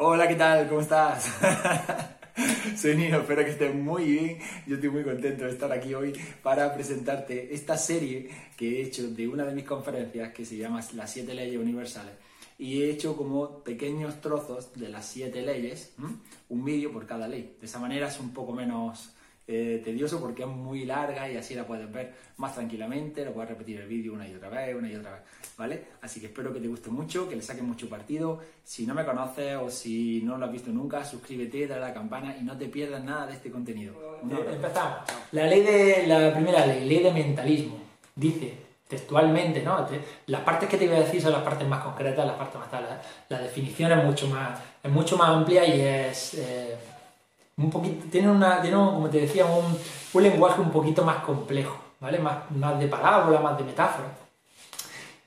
Hola, ¿qué tal? ¿Cómo estás? Soy Nino, espero que estés muy bien. Yo estoy muy contento de estar aquí hoy para presentarte esta serie que he hecho de una de mis conferencias que se llama Las siete leyes universales. Y he hecho como pequeños trozos de las siete leyes, un vídeo por cada ley. De esa manera es un poco menos eh, tedioso porque es muy larga y así la puedes ver más tranquilamente, lo puedes repetir el vídeo una y otra vez, una y otra vez, ¿vale? Así que espero que te guste mucho, que le saques mucho partido. Si no me conoces o si no lo has visto nunca, suscríbete, dale a la campana y no te pierdas nada de este contenido. Empezamos. La ley de la primera ley, ley de mentalismo, dice textualmente, ¿no? Las partes que te voy a decir son las partes más concretas, las partes más tal. La, definición es mucho más, es mucho más amplia y es eh, un poquito, tiene, una, tiene como te decía, un, un, lenguaje un poquito más complejo, ¿vale? Más, más de parábola, más de metáfora.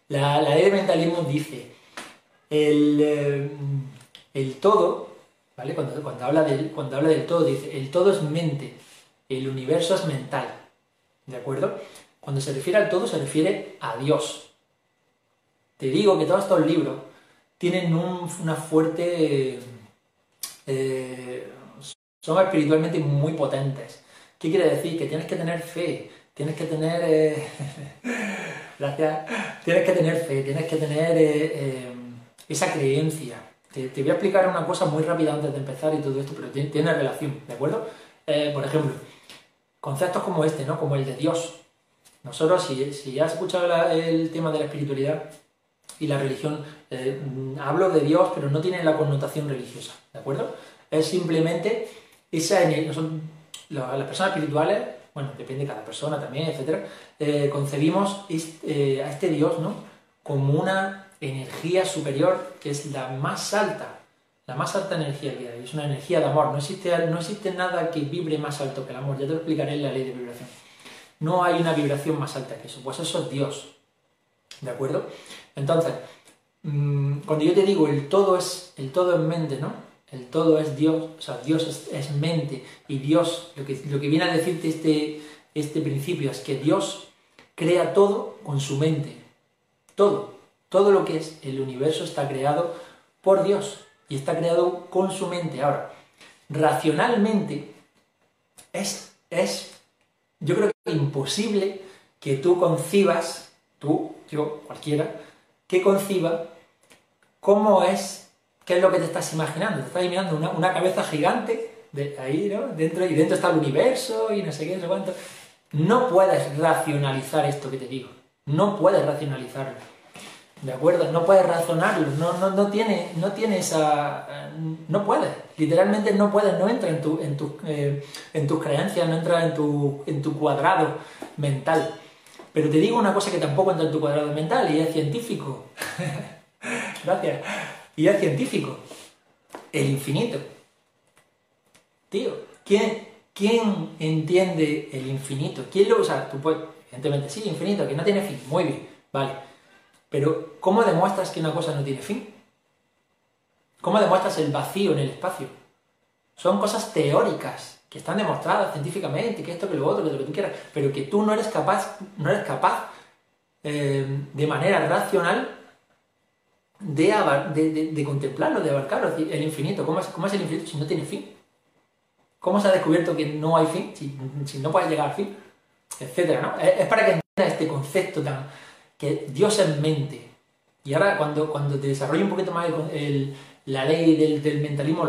La, ley de mentalismo dice, el, eh, el todo, ¿vale? Cuando, cuando, habla del, cuando habla del todo, dice, el todo es mente, el universo es mental, ¿de acuerdo? Cuando se refiere al todo, se refiere a Dios. Te digo que todos estos libros tienen una fuerte... Eh, son espiritualmente muy potentes. ¿Qué quiere decir? Que tienes que tener fe, tienes que tener... Eh, gracias. Tienes que tener fe, tienes que tener eh, eh, esa creencia. Te, voy a explicar una cosa muy rápida antes de empezar y todo esto, pero tiene, relación, ¿de acuerdo? por ejemplo, conceptos como este, ¿no? Como el de Dios. Nosotros, si, si has escuchado el tema de la espiritualidad y la religión, hablo de Dios, pero no tiene la connotación religiosa, ¿de acuerdo? Es simplemente esa son las personas espirituales, bueno, depende de cada persona también, etc., eh, concebimos eh, a este Dios, ¿no? Como una energía superior que es la más alta, la más alta energía que hay, es una energía de amor, no existe, no existe nada que vibre más alto que el amor, ya te lo explicaré en la ley de vibración. No hay una vibración más alta que eso, pues eso es Dios, ¿de acuerdo? Entonces, mm, cuando yo te digo el todo es, el todo en mente, ¿no? El todo es Dios, o sea, Dios es, mente y Dios, lo que, lo que viene a decirte este, este principio es que Dios crea todo con su mente, todo, todo lo que es el universo está creado por Dios y está creado con su mente. Ahora, racionalmente es, es yo creo que imposible que tú concibas, tú, yo, cualquiera, que conciba cómo es ¿Qué es lo que te estás imaginando? Te estás imaginando una, una cabeza gigante ahí, ¿no? Dentro, y dentro está el universo y no sé qué, no sé cuánto. No puedes racionalizar esto que te digo. No puedes racionalizarlo. ¿De acuerdo? No puedes razonarlo. No, no, no, tiene, no tiene esa. No puedes. Literalmente no puedes. No entra en, tu, en, tu, eh, en tus creencias, no entra en tu, en tu cuadrado mental. Pero te digo una cosa que tampoco entra en tu cuadrado mental y es científico. Gracias. Y es científico. El infinito. Tío, ¿quién, ¿quién entiende el infinito? ¿Quién lo usa? Tú puedes, evidentemente, sí, infinito, que no tiene fin. Muy bien, vale. Pero, ¿cómo demuestras que una cosa no tiene fin? ¿Cómo demuestras el vacío en el espacio? Son cosas teóricas, que están demostradas científicamente, que esto, que lo otro, que lo que tú quieras, pero que tú no eres capaz, no eres capaz eh, de manera racional de, de, contemplarlo, de abarcarlo, el infinito. ¿Cómo es, ¿Cómo es, el infinito si no tiene fin? ¿Cómo se ha descubierto que no hay fin, si, no puedes llegar al fin? Etcétera, ¿no? Es, para que entiendas este concepto tan... que Dios es mente. Y ahora cuando, cuando te desarrolle un poquito más el, la ley del, del mentalismo,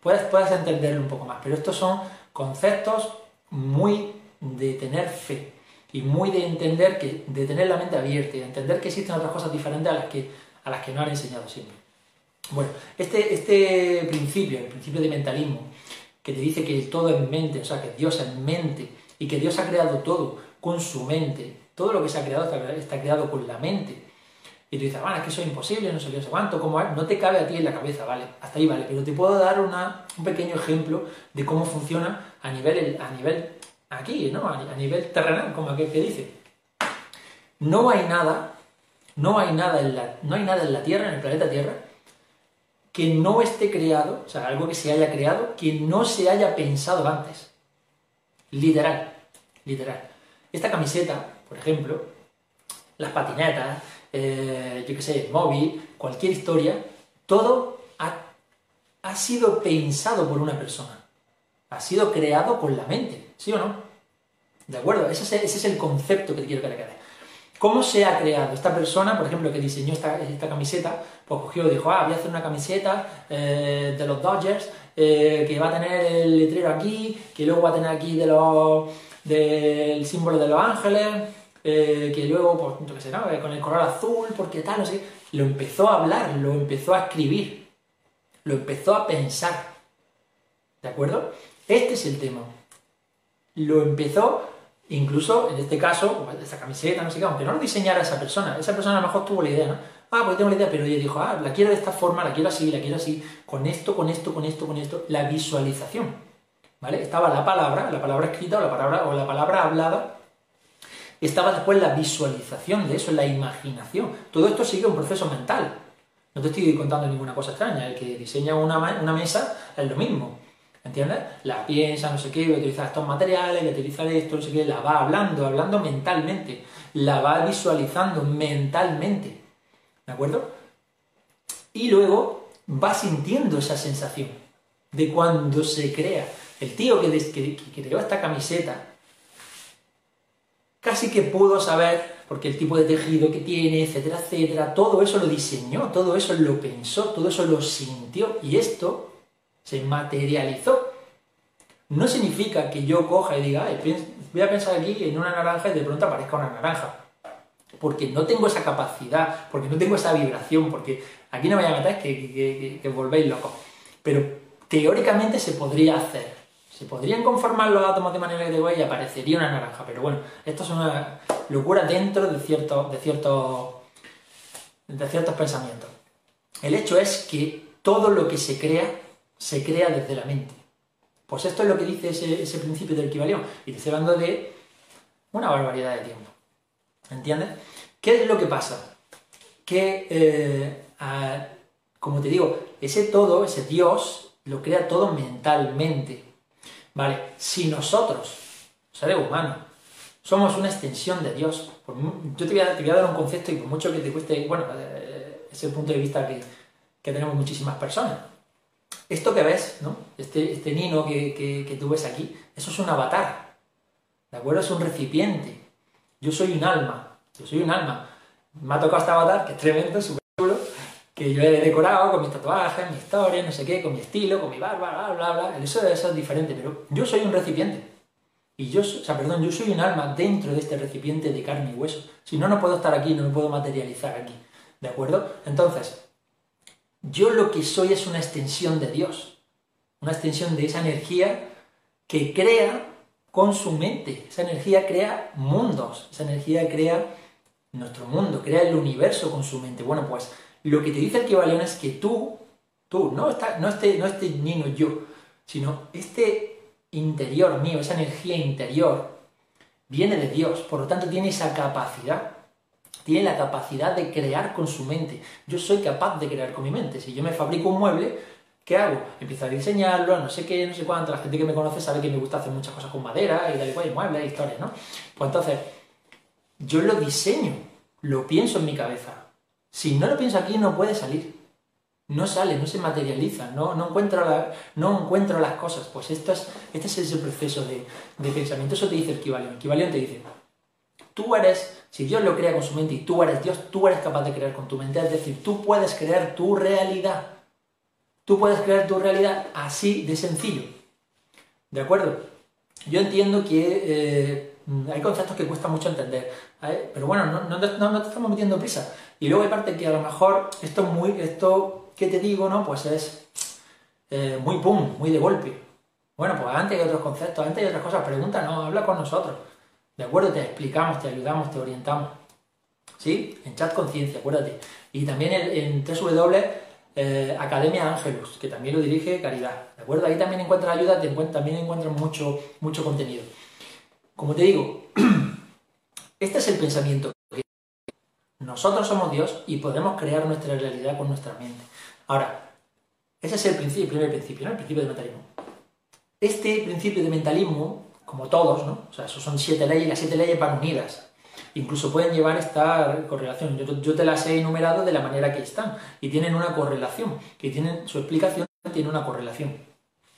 puedes, puedes entenderlo un poco más. Pero estos son conceptos muy de tener fe y muy de entender que, de tener la mente abierta y de entender que existen otras cosas diferentes a las que a las que no han enseñado siempre. Bueno, este, este principio, el principio de mentalismo, que te dice que todo es mente, o sea, que Dios es mente, y que Dios ha creado todo con su mente, todo lo que se ha creado está, creado con la mente. Y tú dices, bueno, es que eso es imposible, no sé qué, no cuánto, ¿cómo no te cabe a ti en la cabeza, vale, hasta ahí vale, pero te puedo dar un pequeño ejemplo de cómo funciona a nivel, a nivel aquí, ¿no? A, nivel terrenal, como aquel que dice. No hay nada no hay nada en la, no hay nada en la Tierra, en el planeta Tierra, que no esté creado, o sea, algo que se haya creado, que no se haya pensado antes. Literal, literal. Esta camiseta, por ejemplo, las patinetas, eh, yo qué sé, móvil, cualquier historia, todo ha, ha sido pensado por una persona. Ha sido creado con la mente, ¿sí o no? ¿De acuerdo? Ese es, el concepto que quiero que le quede. ¿Cómo se ha creado? Esta persona, por ejemplo, que diseñó esta, camiseta, pues cogió y dijo, ah, voy a hacer una camiseta eh, de los Dodgers, eh, que va a tener el letrero aquí, que luego va a tener aquí de los, del símbolo de los ángeles, eh, que luego, pues, no sé, ¿no? con el color azul, porque tal, no sé. Lo empezó a hablar, lo empezó a escribir, lo empezó a pensar. ¿De acuerdo? Este es el tema. Lo empezó Incluso en este caso, esta camiseta, no sé qué, aunque no lo diseñara esa persona, esa persona a lo mejor tuvo la idea, ¿no? Ah, pues tengo la idea, pero ella dijo, ah, la quiero de esta forma, la quiero así, la quiero así, con esto, con esto, con esto, con esto, la visualización, ¿vale? Estaba la palabra, la palabra escrita o la palabra, o la palabra hablada, estaba después la visualización de eso, la imaginación. Todo esto sigue un proceso mental. No te estoy contando ninguna cosa extraña, el que diseña una, una mesa es lo mismo. ¿Entiendes? La piensa, no sé qué, voy a utilizar estos materiales, voy a utilizar esto, no sé qué, la va hablando, hablando mentalmente, la va visualizando mentalmente. ¿De acuerdo? Y luego va sintiendo esa sensación de cuando se crea. El tío que, que creó esta camiseta casi que pudo saber, porque el tipo de tejido que tiene, etcétera, etcétera, todo eso lo diseñó, todo eso lo pensó, todo eso lo sintió. Y esto se materializó. No significa que yo coja y diga, voy a pensar aquí en una naranja y de pronto aparezca una naranja. Porque no tengo esa capacidad, porque no tengo esa vibración, porque aquí no me voy a meter que, volvéis locos. Pero teóricamente se podría hacer. Se podrían conformar los átomos de manera que digo y aparecería una naranja. Pero bueno, esto es una locura dentro de ciertos, de ciertos, de ciertos pensamientos. El hecho es que todo lo que se crea se crea desde la mente. Pues esto es lo que dice ese, principio del equivalión. Y te estoy hablando de una barbaridad de tiempo. ¿Entiendes? ¿Qué es lo que pasa? Que, eh, como te digo, ese todo, ese Dios, lo crea todo mentalmente. ¿Vale? Si nosotros, seres humanos, somos una extensión de Dios, yo te voy, a, dar un concepto y por mucho que te cueste, bueno, eh, es el punto de vista que, que tenemos muchísimas personas esto que ves, ¿no? Este, este nino que, tú ves aquí, eso es un avatar. ¿De acuerdo? Es un recipiente. Yo soy un alma. Yo soy un alma. Me ha tocado este avatar, que es tremendo, súper chulo, que yo he decorado con mis tatuajes, mi historia, no sé qué, con mi estilo, con mi barba, bla, bla, bla. Eso, eso es diferente, pero yo soy un recipiente. Y yo, o sea, perdón, yo soy un alma dentro de este recipiente de carne y hueso. Si no, no puedo estar aquí, no me puedo materializar aquí. ¿De acuerdo? Entonces, yo lo que soy es una extensión de Dios, una extensión de esa energía que crea con su mente. Esa energía crea mundos, esa energía crea nuestro mundo, crea el universo con su mente. Bueno, pues lo que te dice el Kibalión es que tú, tú, no, está, no, este, no este niño yo, sino este interior mío, esa energía interior, viene de Dios, por lo tanto tiene esa capacidad tiene la capacidad de crear con su mente. Yo soy capaz de crear con mi mente. Si yo me fabrico un mueble, ¿qué hago? Empiezo a diseñarlo, no sé qué, no sé cuánto. La gente que me conoce sabe que me gusta hacer muchas cosas con madera y tal y cual, y muebles, historias, ¿no? Pues entonces, yo lo diseño, lo pienso en mi cabeza. Si no lo pienso aquí, no puede salir. No sale, no se materializa, no, no, encuentro, no encuentro las cosas. Pues esto es, este es ese proceso de, de pensamiento. Eso te dice el equivalente. El equivalente te dice, Tú eres, si Dios lo crea con su mente y tú eres Dios, tú eres capaz de crear con tu mente. Es decir, tú puedes crear tu realidad. Tú puedes crear tu realidad así de sencillo. ¿De acuerdo? Yo entiendo que eh, hay conceptos que cuesta mucho entender. Pero bueno, no, te estamos metiendo prisa. Y luego hay parte que a lo mejor esto es muy, esto que te digo, ¿no? Pues es eh, muy pum, muy de golpe. Bueno, pues antes hay otros conceptos, antes hay otras cosas. Pregunta, no, habla con nosotros. ¿De acuerdo? Te explicamos, te ayudamos, te orientamos. ¿Sí? En chat conciencia, acuérdate. Y también en, www eh, Academia Ángelus, que también lo dirige Caridad. ¿De acuerdo? Ahí también encuentras ayuda, también encuentras mucho, mucho contenido. Como te digo, este es el pensamiento. Nosotros somos Dios y podemos crear nuestra realidad con nuestra mente. Ahora, ese es el, principio, el primer principio. El principio de mentalismo. Este principio de mentalismo como todos, ¿no? O sea, eso son siete leyes las siete leyes van unidas. Incluso pueden llevar esta correlación. Yo, te las he enumerado de la manera que están y tienen una correlación, que tienen su explicación tiene una correlación.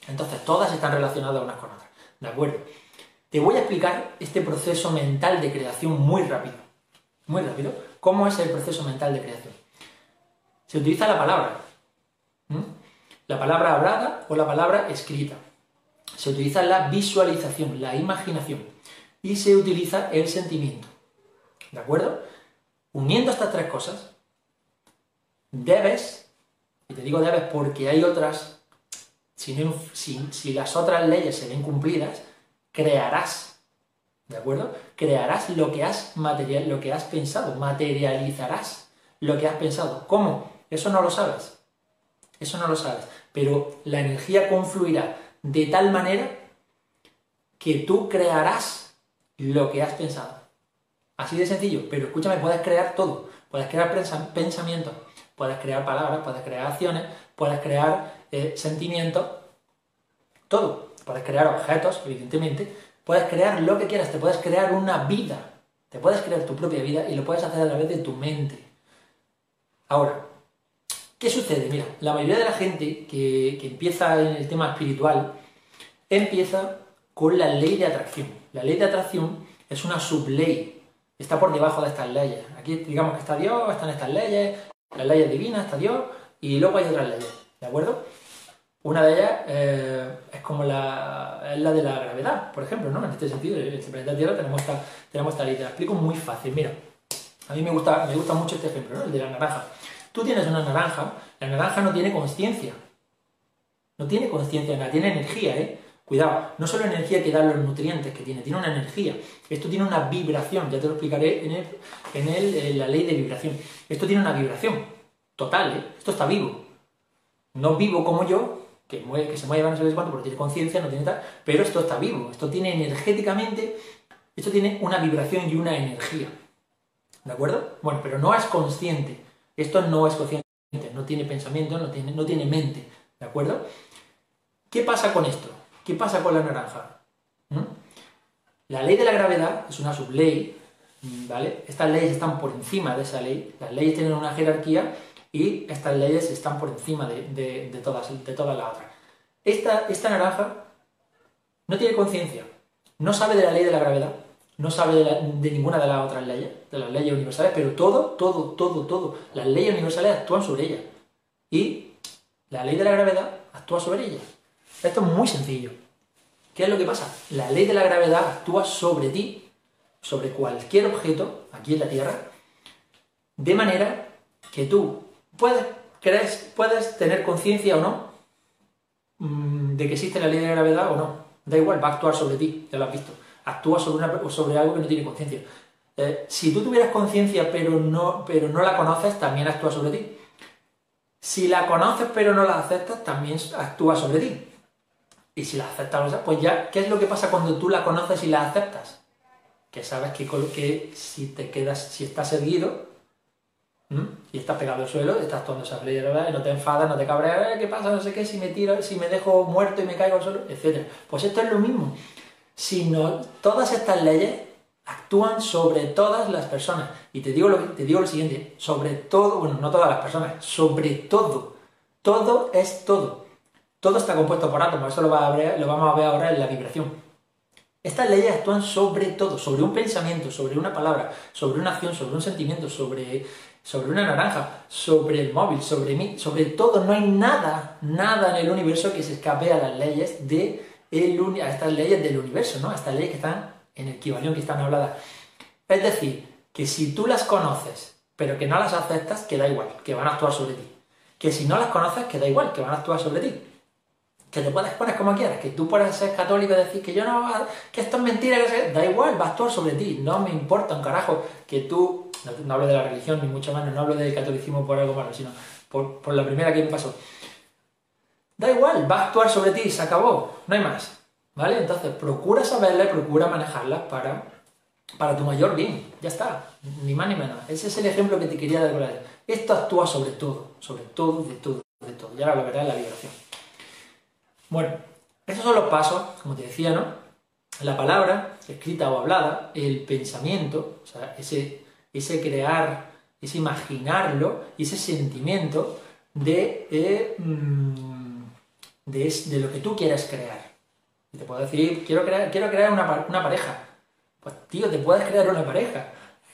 Entonces, todas están relacionadas unas con otras. ¿De acuerdo? Te voy a explicar este proceso mental de creación muy rápido. Muy rápido. ¿Cómo es el proceso mental de creación? Se utiliza la palabra. La palabra hablada o la palabra escrita. Se utiliza la visualización, la imaginación. Y se utiliza el sentimiento. ¿De acuerdo? Uniendo estas tres cosas, debes, y te digo debes porque hay otras, si, las otras leyes se ven cumplidas, crearás, ¿de acuerdo? Crearás lo que has material, lo que has pensado, materializarás lo que has pensado. ¿Cómo? Eso no lo sabes. Eso no lo sabes. Pero la energía confluirá de tal manera que tú crearás lo que has pensado. Así de sencillo, pero escúchame, puedes crear todo. Puedes crear pensamientos, puedes crear palabras, puedes crear acciones, puedes crear eh, sentimientos, todo. Puedes crear objetos, evidentemente, puedes crear lo que quieras, te puedes crear una vida, te puedes crear tu propia vida y lo puedes hacer a través de tu mente. Ahora, ¿qué sucede? Mira, la mayoría de la gente que, que empieza en el tema espiritual empieza con la ley de atracción. La ley de atracción es una subley está por debajo de estas leyes. Aquí digamos que está Dios, están estas leyes, las leyes divinas, está Dios, y luego hay otras leyes, ¿de acuerdo? Una de ellas eh, es como la, es la de la gravedad, por ejemplo, ¿no? En este sentido, en este planeta Tierra tenemos esta, tenemos esta ley. Te la explico muy fácil. Mira, a mí me gusta, me gusta mucho este ejemplo, ¿no? El de la naranja. Tú tienes una naranja, la naranja no tiene conciencia. No tiene conciencia, tiene energía, ¿eh? Cuidado, no solo energía que dan los nutrientes que tiene, tiene una energía. Esto tiene una vibración, ya te lo explicaré en, en, la ley de vibración. Esto tiene una vibración total, ¿eh? esto está vivo. No vivo como yo, que, que se mueve no sé cuánto, porque tiene conciencia, no tiene tal, pero esto está vivo, esto tiene energéticamente, esto tiene una vibración y una energía. ¿De acuerdo? Bueno, pero no es consciente. Esto no es consciente, no tiene pensamiento, no tiene, no tiene mente. ¿De acuerdo? ¿Qué pasa con esto? ¿Qué pasa con la naranja? ¿Mm? La ley de la gravedad es una subley, ¿vale? Estas leyes están por encima de esa ley, las leyes tienen una jerarquía y estas leyes están por encima de, todas, de todas las otras. Esta, esta naranja no tiene conciencia, no sabe de la ley de la gravedad, no sabe de, ninguna de las otras leyes, de las leyes universales, pero todo, todo, todo, todo, las leyes universales actúan sobre ella. Y la ley de la gravedad actúa sobre ella. Esto es muy sencillo. ¿Qué es lo que pasa? La ley de la gravedad actúa sobre ti, sobre cualquier objeto aquí en la Tierra, de manera que tú puedes, crees, puedes tener conciencia o no mm, de que existe la ley de la gravedad o no. Da igual, va a actuar sobre ti, ya lo has visto. Actúa sobre, una, sobre algo que no tiene conciencia. Eh, si tú tuvieras conciencia pero no, pero no la conoces, también actúa sobre ti. Si la conoces pero no la aceptas, también actúa sobre ti. Y si la aceptas, pues ya, ¿qué es lo que pasa cuando tú la conoces y la aceptas? Que sabes que, si te quedas, si estás erguido y estás pegado al suelo, estás todo esa y no te enfadas, no te cabreas, ¿qué pasa? No sé qué, si me tiro, si me dejo muerto y me caigo al suelo, etc. Pues esto es lo mismo. Si no, todas estas leyes actúan sobre todas las personas. Y te digo, lo, te digo lo siguiente, sobre todo, bueno, no todas las personas, sobre todo. Todo es todo. Todo está compuesto por átomos, eso lo, vamos a ver ahora en la vibración. Estas leyes actúan sobre todo, sobre un pensamiento, sobre una palabra, sobre una acción, sobre un sentimiento, sobre, sobre una naranja, sobre el móvil, sobre mí, sobre todo. No hay nada, nada en el universo que se escape a las leyes de el, a estas leyes del universo, ¿no? A estas leyes que están en el equivalión, que están habladas. Es decir, que si tú las conoces, pero que no las aceptas, que da igual, que van a actuar sobre ti. Que si no las conoces, que da igual, que van a actuar sobre ti que te puedes poner como quieras, que tú puedes ser católico y decir que yo no, que esto es mentira, que da igual, va a actuar sobre ti, no me importa un carajo que tú, no, hablo de la religión ni mucho menos, no hablo del catolicismo por algo malo, sino por, por la primera que me pasó. Da igual, va a actuar sobre ti, se acabó, no hay más, ¿vale? Entonces procura saberla y procura manejarla para, para tu mayor bien, ya está, ni más ni menos. Ese es el ejemplo que te quería dar. Esto actúa sobre todo, sobre todo, de todo, de todo. Ya lo verás en la vibración. Bueno, esos son los pasos, como te decía, ¿no? La palabra, escrita o hablada, el pensamiento, o sea, ese, ese crear, ese imaginarlo, y ese sentimiento de, eh, mm, de, de lo que tú quieres crear. Te puedo decir, quiero crear, quiero crear una, pareja. Pues tío, te puedes crear una pareja.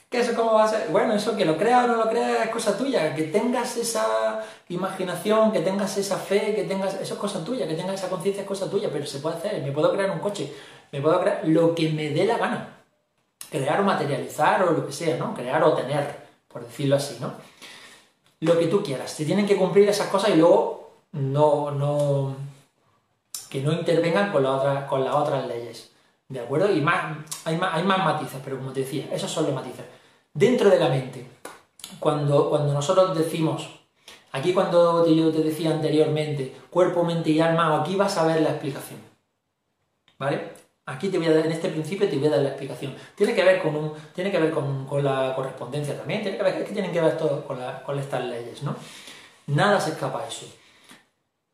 ¿Qué eso cómo va a ser? Bueno, eso que lo creas o no lo creas es cosa tuya. Que tengas esa imaginación, que tengas esa fe, que tengas... Eso es cosa tuya, que tengas esa conciencia es cosa tuya, pero se puede hacer. Me puedo crear un coche, me puedo crear lo que me dé la gana. Crear o materializar o lo que sea, ¿no? Crear o tener, por decirlo así, ¿no? Lo que tú quieras. Se tienen que cumplir esas cosas y luego no, no, que no intervengan con, la con las otras leyes. ¿De acuerdo? Y más, hay, más, hay más matices, pero como te decía, esos son los matices. Dentro de la mente, cuando, cuando nosotros decimos, aquí cuando yo te decía anteriormente, cuerpo, mente y alma, aquí vas a ver la explicación. ¿Vale? Aquí te voy a dar, en este principio te voy a dar la explicación. Tiene que ver con, un, tiene que ver con, la correspondencia también, tiene que ver, es que tienen que ver todo con, con estas leyes, ¿no? Nada se escapa a eso.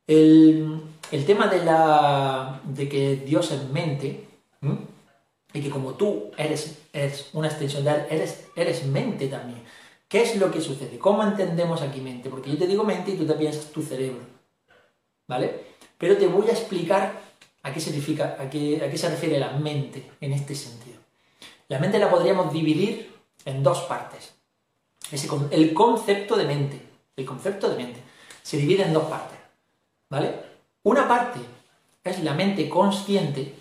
El, tema de, la, de que Dios es mente, y que como tú eres, eres una extensión de Él, eres, eres mente también. ¿Qué es lo que sucede? ¿Cómo entendemos aquí mente? Porque yo te digo mente y tú te piensas tu cerebro. ¿Vale? Pero te voy a explicar a qué significa, a qué, a qué se refiere la mente en este sentido. La mente la podríamos dividir en dos partes. el concepto de mente. El concepto de mente se divide en dos partes. ¿Vale? Una parte es la mente consciente.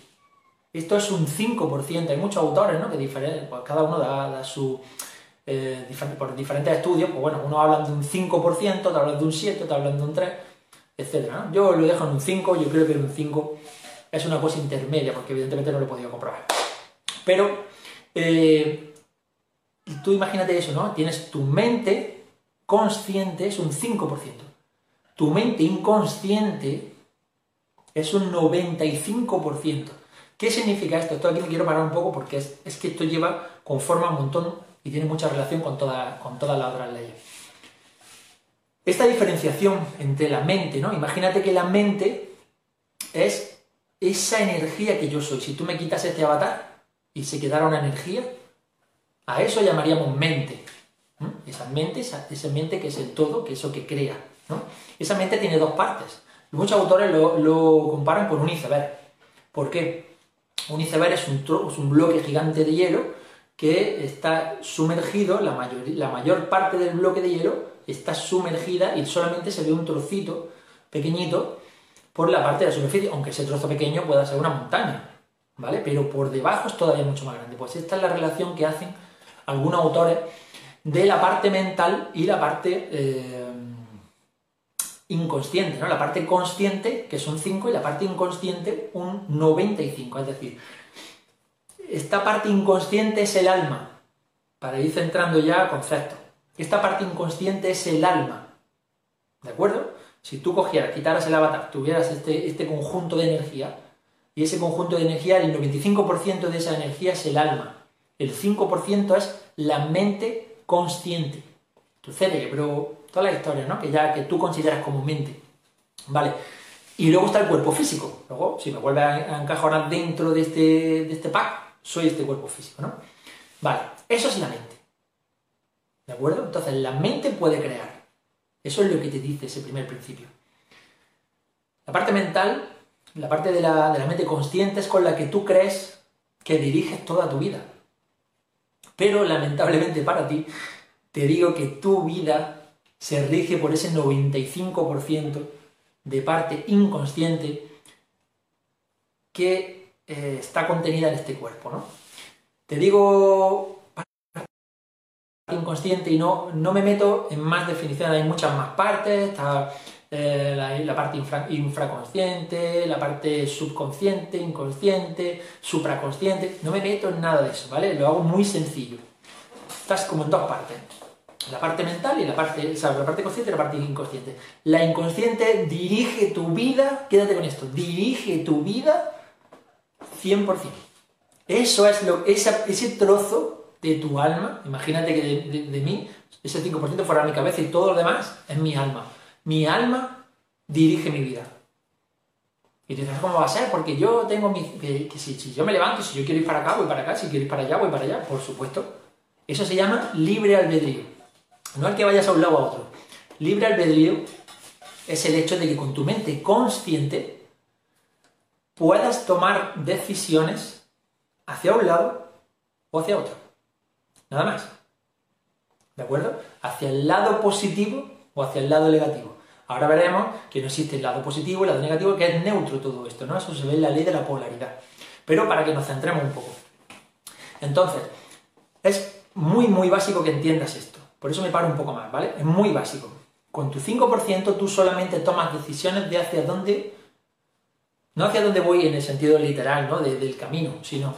Esto es un 5%. Hay muchos autores, ¿no? Que diferentes, pues cada uno da, su... Eh, por diferentes estudios, pues bueno, unos hablan de un 5%, otros hablan de un 7, otros hablan de un 3, etc. Yo lo dejo en un 5, yo creo que un 5 es una cosa intermedia, porque evidentemente no lo he podido comprobar. Pero eh, tú imagínate eso, ¿no? Tienes tu mente consciente, es un 5% tu mente inconsciente es un 95%. ¿Qué significa esto? Esto aquí me quiero parar un poco porque es, que esto lleva, conforma un montón y tiene mucha relación con, toda, con todas las otras leyes. Esta diferenciación entre la mente, ¿no? Imagínate que la mente es esa energía que yo soy. Si tú me quitas este avatar y se quedara una energía, a eso llamaríamos mente. Esa mente, esa, esa mente que es el todo, que es eso que crea. Esa mente tiene dos partes. Muchos autores lo, comparan con un iceberg. ¿Por qué? Un iceberg es un, bloque gigante de hielo que está sumergido, la mayor, la mayor parte del bloque de hielo está sumergida y solamente se ve un trocito pequeñito por la parte de la superficie, aunque ese trozo pequeño pueda ser una montaña, ¿vale? Pero por debajo es todavía mucho más grande. Pues esta es la relación que hacen algunos autores de la parte mental y la parte eh, inconsciente, ¿no? La parte consciente, que son 5, y la parte inconsciente, un 95. Es decir, esta parte inconsciente es el alma, para ir centrando ya conceptos. Esta parte inconsciente es el alma. ¿De acuerdo? Si tú cogieras, quitaras el avatar, tuvieras este, este conjunto de energía, y ese conjunto de energía, el 95% de esa energía es el alma. El 5% es la mente consciente. Tu cerebro, toda la historia, ¿no? Que ya que tú consideras como mente. ¿Vale? Y luego está el cuerpo físico. Luego, si me vuelve a encajar dentro de este, de este pack, soy este cuerpo físico, ¿no? Vale, eso es la mente. ¿De acuerdo? Entonces, la mente puede crear. Eso es lo que te dice ese primer principio. La parte mental, la parte de la, de la mente consciente es con la que tú crees que diriges toda tu vida. Pero lamentablemente para ti, te digo que tu vida se rige por ese 95% de parte inconsciente que eh, está contenida en este cuerpo. ¿no? Te digo inconsciente y no, no me meto en más definiciones, hay muchas más partes, está eh, la, parte infraconsciente, la parte subconsciente, inconsciente, supraconsciente, no me meto en nada de eso, ¿vale? Lo hago muy sencillo. Estás como en dos partes la parte mental y la parte, o la parte consciente y la parte inconsciente. La inconsciente dirige tu vida, quédate con esto, dirige tu vida 100%. Eso es lo, ese trozo de tu alma, imagínate que de, mí, ese 5% fuera mi cabeza y todo lo demás es mi alma. Mi alma dirige mi vida. Y te dices, ¿cómo va a ser? Porque yo tengo mi... Que, si, si, yo me levanto, si yo quiero ir para acá, voy para acá, si quiero ir para allá, voy para allá, por supuesto. Eso se llama libre albedrío. No es que vayas a un lado a otro. Libre albedrío es el hecho de que con tu mente consciente puedas tomar decisiones hacia un lado o hacia otro. Nada más. ¿De acuerdo? Hacia el lado positivo o hacia el lado negativo. Ahora veremos que no existe el lado positivo el lado negativo, que es neutro todo esto, ¿no? Eso se ve en la ley de la polaridad. Pero para que nos centremos un poco. Entonces, es muy, muy básico que entiendas esto. Por eso me paro un poco más, ¿vale? Es muy básico. Con tu 5% tú solamente tomas decisiones de hacia dónde, no hacia dónde voy en el sentido literal, ¿no? del camino, sino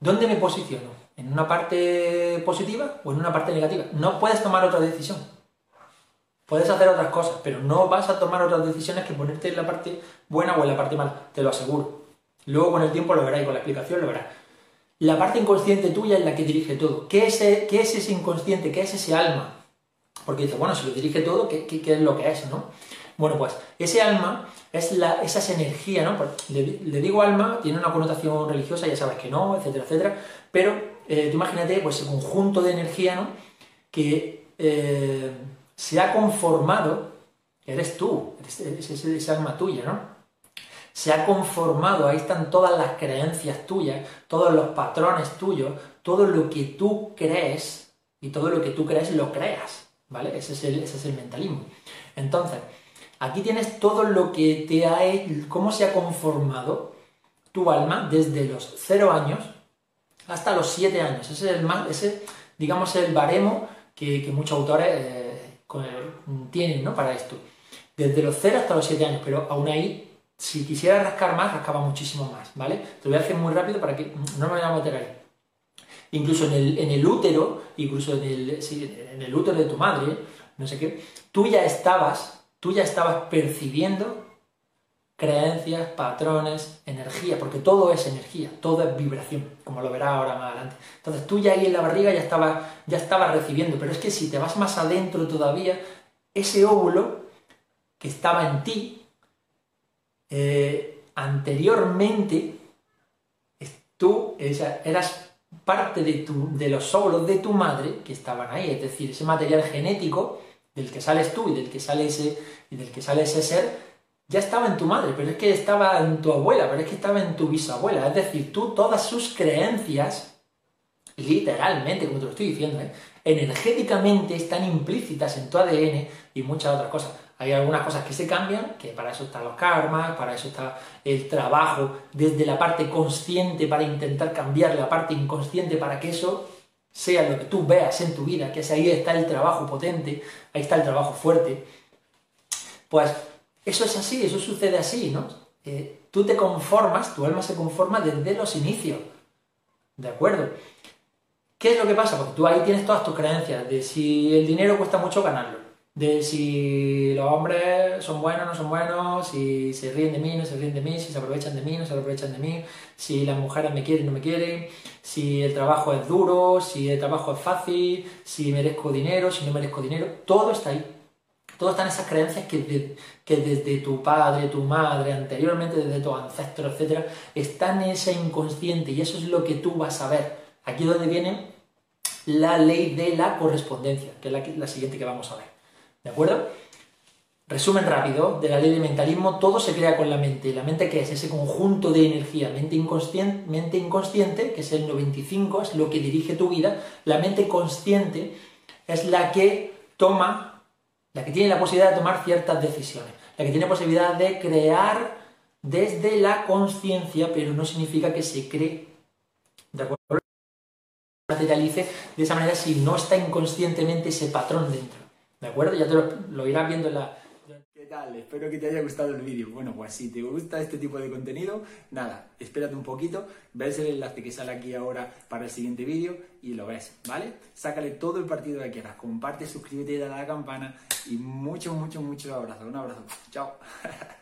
dónde me posiciono. ¿En una parte positiva o en una parte negativa? No puedes tomar otra decisión. Puedes hacer otras cosas, pero no vas a tomar otras decisiones que ponerte en la parte buena o en la parte mala, te lo aseguro. Luego con el tiempo lo verás y con la explicación lo verás. La parte inconsciente tuya es la que dirige todo. ¿Qué es, qué es ese inconsciente? ¿Qué es ese alma? Porque dice, bueno, si lo dirige todo, ¿qué, qué, es lo que es, no? Bueno, pues ese alma es la, esas energías, ¿no? Pues, le, digo alma, tiene una connotación religiosa, ya sabes que no, etcétera, etcétera, pero eh, tú imagínate, pues ese conjunto de energía, ¿no? Que eh, se ha conformado, eres tú, es esa alma tuya, ¿no? Se ha conformado, ahí están todas las creencias tuyas, todos los patrones tuyos, todo lo que tú crees y todo lo que tú crees lo creas, ¿vale? Ese es el, ese es el mentalismo. Entonces, aquí tienes todo lo que te ha cómo se ha conformado tu alma desde los 0 años hasta los 7 años. Ese es el más, ese, digamos, el baremo que, muchos autores eh, tienen ¿no? para esto. Desde los 0 hasta los 7 años, pero aún ahí si quisiera rascar más, rascaba muchísimo más, ¿vale? Te lo voy a hacer muy rápido para que no me vaya a meter ahí. Incluso en el, en el útero, incluso en el, en el útero de tu madre, no sé qué, tú ya estabas, tú ya estabas percibiendo creencias, patrones, energía, porque todo es energía, todo es vibración, como lo verás ahora más adelante. Entonces tú ya ahí en la barriga ya estabas ya estaba recibiendo, pero es que si te vas más adentro todavía, ese óvulo que estaba en ti, eh, anteriormente tú eras parte de, los óvulos de tu madre que estaban ahí, es decir, ese material genético del que sales tú y del que sale ese, y del que sale ese ser, ya estaba en tu madre, pero es que estaba en tu abuela, pero es que estaba en tu bisabuela, es decir, tú todas sus creencias, literalmente, como te lo estoy diciendo, ¿eh? energéticamente están implícitas en tu ADN y muchas otras cosas. Hay algunas cosas que se cambian, que para eso están los karmas, para eso está el trabajo desde la parte consciente para intentar cambiar la parte inconsciente para que eso sea lo que tú veas en tu vida, que ahí está el trabajo potente, ahí está el trabajo fuerte. Pues eso es así, eso sucede así, ¿no? Eh, tú te conformas, tu alma se conforma desde los inicios, ¿de acuerdo? ¿Qué es lo que pasa? Porque tú ahí tienes todas tus creencias de si el dinero cuesta mucho ganarlo, de si los hombres son buenos, no son buenos, si se ríen de mí, no se ríen de mí, si se aprovechan de mí, no se aprovechan de mí, si las mujeres me quieren, no me quieren, si el trabajo es duro, si el trabajo es fácil, si merezco dinero, si no merezco dinero, todo está ahí. Todo están esas creencias que, que desde tu padre, tu madre, anteriormente desde tus ancestros, etc., están en ese inconsciente y eso es lo que tú vas a ver. Aquí es donde viene la ley de la correspondencia, que es la siguiente que vamos a ver. ¿De acuerdo? Resumen rápido de la ley del mentalismo, todo se crea con la mente. ¿La mente qué es? Ese conjunto de energía, mente inconsciente, mente inconsciente, que es el 95, es lo que dirige tu vida. La mente consciente es la que toma, la que tiene la posibilidad de tomar ciertas decisiones, la que tiene posibilidad de crear desde la conciencia, pero no significa que se cree, ¿de acuerdo? Materialice de esa manera si no está inconscientemente ese patrón dentro. ¿De acuerdo? Ya te lo, irás viendo en la... ¿Qué tal? Espero que te haya gustado el vídeo. Bueno, pues si te gusta este tipo de contenido, nada, espérate un poquito, ves el enlace que sale aquí ahora para el siguiente vídeo y lo ves, ¿vale? Sácale todo el partido que quieras, comparte, suscríbete, dale a la campana y muchos, muchos, muchos abrazos. Un abrazo. Chao.